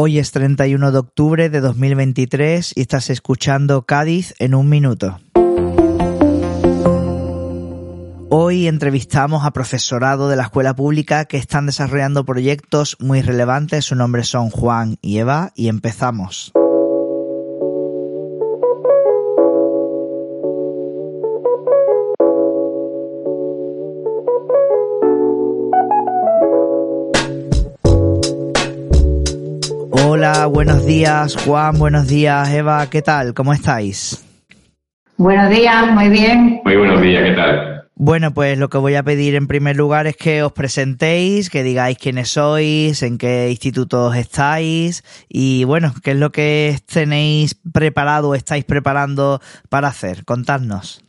Hoy es 31 de octubre de 2023 y estás escuchando Cádiz en un minuto. Hoy entrevistamos a profesorado de la escuela pública que están desarrollando proyectos muy relevantes. Su nombre son Juan y Eva y empezamos. Hola, buenos días Juan, buenos días Eva, ¿qué tal? ¿Cómo estáis? Buenos días, muy bien. Muy buenos días, ¿qué tal? Bueno, pues lo que voy a pedir en primer lugar es que os presentéis, que digáis quiénes sois, en qué institutos estáis y bueno, qué es lo que tenéis preparado o estáis preparando para hacer. Contadnos.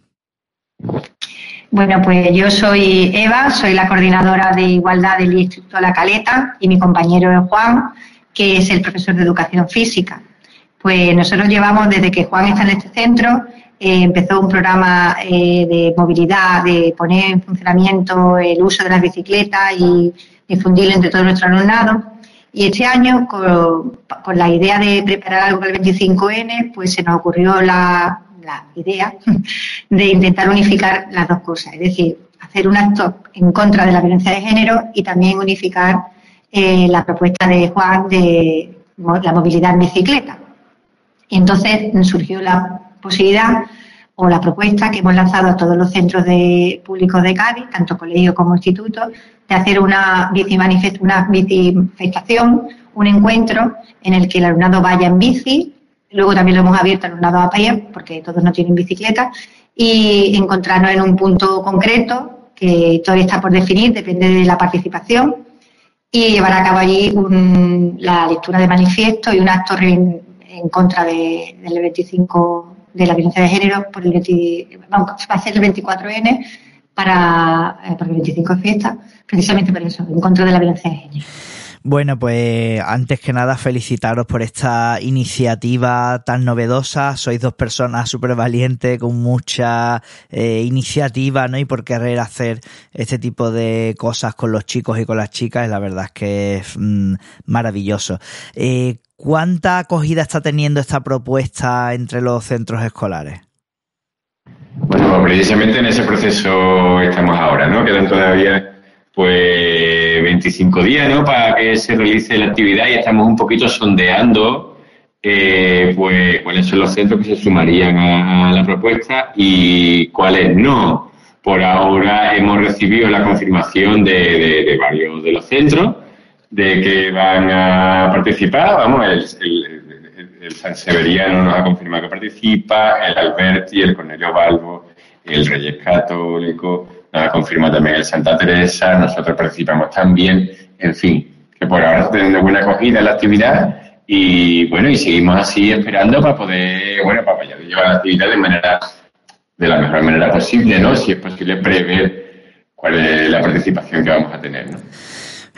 Bueno, pues yo soy Eva, soy la coordinadora de igualdad del Instituto La Caleta y mi compañero es Juan, que es el profesor de educación física. Pues nosotros llevamos desde que Juan está en este centro, eh, empezó un programa eh, de movilidad, de poner en funcionamiento el uso de las bicicletas y difundirlo entre todo nuestro alumnado. Y este año, con, la idea de preparar algo para el 25N, pues se nos ocurrió la, la idea de intentar unificar las dos cosas, es decir, hacer un acto en contra de la violencia de género y también unificar eh, la propuesta de Juan de la movilidad en bicicleta. Y entonces surgió la posibilidad o la propuesta que hemos lanzado a todos los centros de, públicos de Cádiz, tanto colegios como institutos, de hacer una bici una manifestación, un encuentro en el que el alumnado vaya en bici, luego también lo hemos abierto al alumnado a pie, porque todos no tienen bicicleta, y encontrarnos en un punto concreto que todavía está por definir, depende de la participación, y llevar a cabo allí la lectura de manifiesto y un acto en, contra del 25 de la violencia de género por el va a ser el 24N para, eh, porque el 25 es fiesta, precisamente por eso, en contra de la violencia de género. Bueno, pues antes que nada felicitaros por esta iniciativa tan novedosa. Sois dos personas súper valientes, con mucha eh, iniciativa, ¿no? Y por querer hacer este tipo de cosas con los chicos y con las chicas, la verdad es que es mm, maravilloso. Eh, ¿Cuánta acogida está teniendo esta propuesta entre los centros escolares? Bueno, precisamente en ese proceso estamos ahora, ¿no? Quedan todavía pues 25 días, ¿no? Para que se realice la actividad y estamos un poquito sondeando eh, pues cuáles son los centros que se sumarían a, la propuesta y cuáles no. Por ahora hemos recibido la confirmación de, varios de los centros de que van a participar. Vamos, el, el, San Severiano nos ha confirmado que participa, el Alberti, el Cornelio Balbo, el Reyes Católico, nos confirma también el Santa Teresa, nosotros participamos también, en fin, que por ahora está teniendo buena acogida la actividad y bueno, y seguimos así esperando para poder, bueno, para poder llevar la actividad de manera, de la mejor manera posible, ¿no? Si es posible prever cuál es la participación que vamos a tener, ¿no?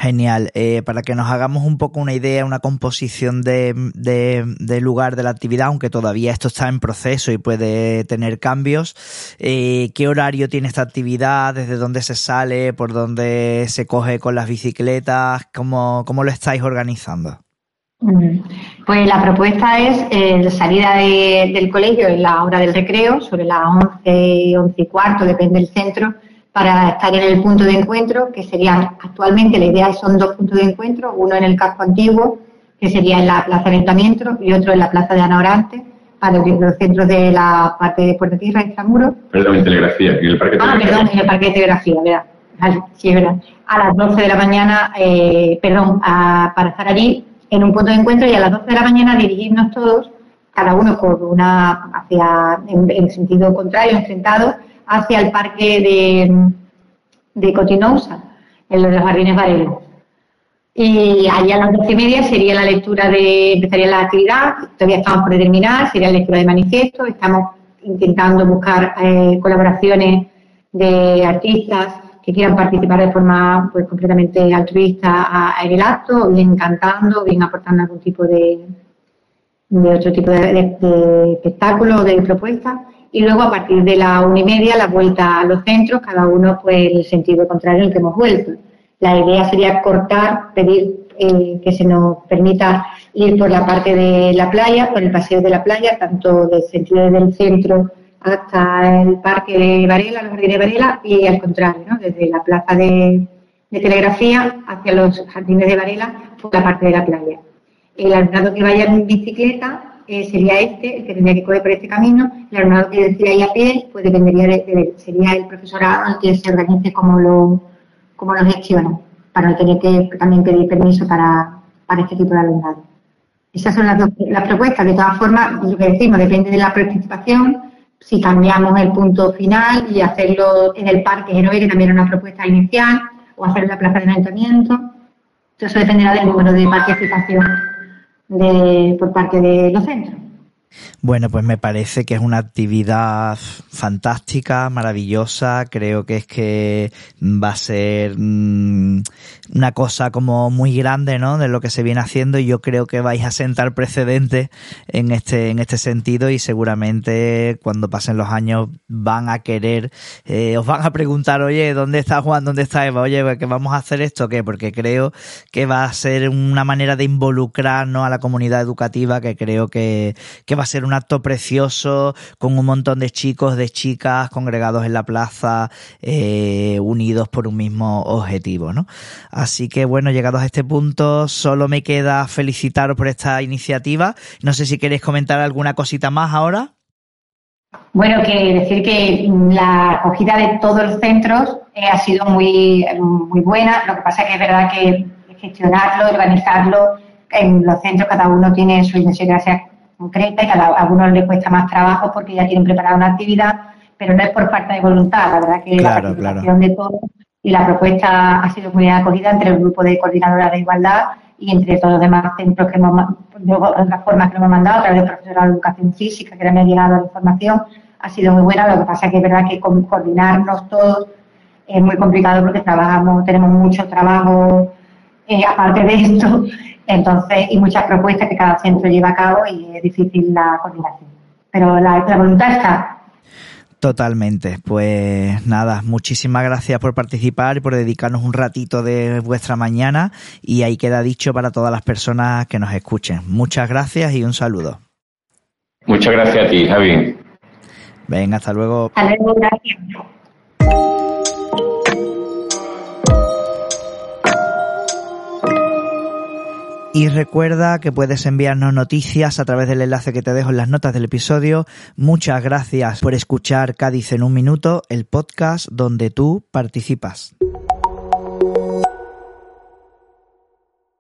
Genial. Eh, para que nos hagamos un poco una idea, una composición de, de, lugar de la actividad, aunque todavía esto está en proceso y puede tener cambios, eh, ¿qué horario tiene esta actividad? ¿Desde dónde se sale? ¿Por dónde se coge con las bicicletas? ¿Cómo, lo estáis organizando? Mm. Pues la propuesta es eh, salida del colegio en la hora del recreo, sobre las 11, 11 y cuarto, depende del centro, para estar en el punto de encuentro, que serían actualmente la idea son dos puntos de encuentro, uno en el casco antiguo, que sería en la plaza de ayuntamiento, y otro en la plaza de Ana Orante, para los centros de la parte de Puerto Tierra, Extramuros. Perdón, en telegrafía, en el parque de Ah, perdón, en el parque de telegrafía, ¿verdad? Sí, es verdad. A las 12 de la mañana, eh, perdón, para estar allí en un punto de encuentro y a las 12 de la mañana dirigirnos todos, cada uno por una, hacia, en sentido contrario, enfrentados, hacia el parque de, de Cotinousa, en los jardines Varela. Y allá a las doce y media sería la lectura de, empezaría la actividad, todavía estamos por determinar, sería la lectura de manifiesto, estamos intentando buscar eh, colaboraciones de artistas que quieran participar de forma pues completamente altruista en el acto, bien cantando, bien aportando algún tipo de, de otro tipo de, de, de espectáculo, de propuesta y luego a partir de la una y media la vuelta a los centros, cada uno pues el sentido contrario en el que hemos vuelto. La idea sería cortar, pedir eh, que se nos permita ir por la parte de la playa, por el paseo de la playa, tanto del sentido del centro hasta el parque de Varela, los jardines de Varela, y al contrario, ¿no? desde la plaza de, telegrafía hacia los jardines de Varela por la parte de la playa. El alumnado que vaya en bicicleta eh, sería este, el que tendría que correr por este camino. El alumnado que decida ir a pie, pues dependería de, sería el profesorado el que se organice como lo, como lo gestiona, para no tener que también pedir permiso para, para este tipo de alumnado. Esas son las, las propuestas. De todas formas, lo que decimos depende de la participación. Si cambiamos el punto final y hacerlo en el Parque Genovés, que también era una propuesta inicial, o hacerlo en la plaza de ayuntamiento. Eso dependerá del número de participación de, por parte de los centros. Bueno, pues me parece que es una actividad fantástica, maravillosa. Creo que es que va a ser mm, una cosa como muy grande, ¿no? De lo que se viene haciendo y yo creo que vais a sentar precedentes en este, en este sentido y seguramente cuando pasen los años van a querer, eh, os van a preguntar, oye, ¿dónde está Juan? ¿Dónde está Eva? Oye, ¿qué vamos a hacer esto? ¿Qué? Porque creo que va a ser una manera de involucrarnos a la comunidad educativa que creo que, que va a ser un acto precioso con un montón de chicos, de chicas congregados en la plaza, eh, unidos por un mismo objetivo, ¿no? Así que bueno, llegados a este punto, solo me queda felicitaros por esta iniciativa. No sé si queréis comentar alguna cosita más ahora. Bueno, que decir que la acogida de todos los centros eh, ha sido muy, muy buena. Lo que pasa es que es verdad que gestionarlo, organizarlo, en los centros cada uno tiene su idiosincrasia concreta y a algunos les cuesta más trabajo porque ya tienen preparada una actividad, pero no es por falta de voluntad. La verdad que la participación de todos y la propuesta ha sido muy bien acogida entre el grupo de coordinadoras de igualdad y entre todos los demás centros que hemos, de otras formas que hemos mandado, a través del profesorado de educación física, que me ha llegado la información, ha sido muy buena. Lo que pasa es que es verdad que coordinarnos todos es muy complicado porque trabajamos, tenemos mucho trabajo eh, aparte de esto, entonces, y muchas propuestas que cada centro lleva a cabo y es difícil la coordinación. Pero la, la voluntad está. Totalmente. Pues nada, muchísimas gracias por participar y por dedicarnos un ratito de vuestra mañana y ahí queda dicho para todas las personas que nos escuchen. Muchas gracias y un saludo. Muchas gracias a ti, Javi. Venga, hasta luego. Hasta luego, gracias. Y recuerda que puedes enviarnos noticias a través del enlace que te dejo en las notas del episodio. Muchas gracias por escuchar Cádiz en un minuto, el podcast donde tú participas.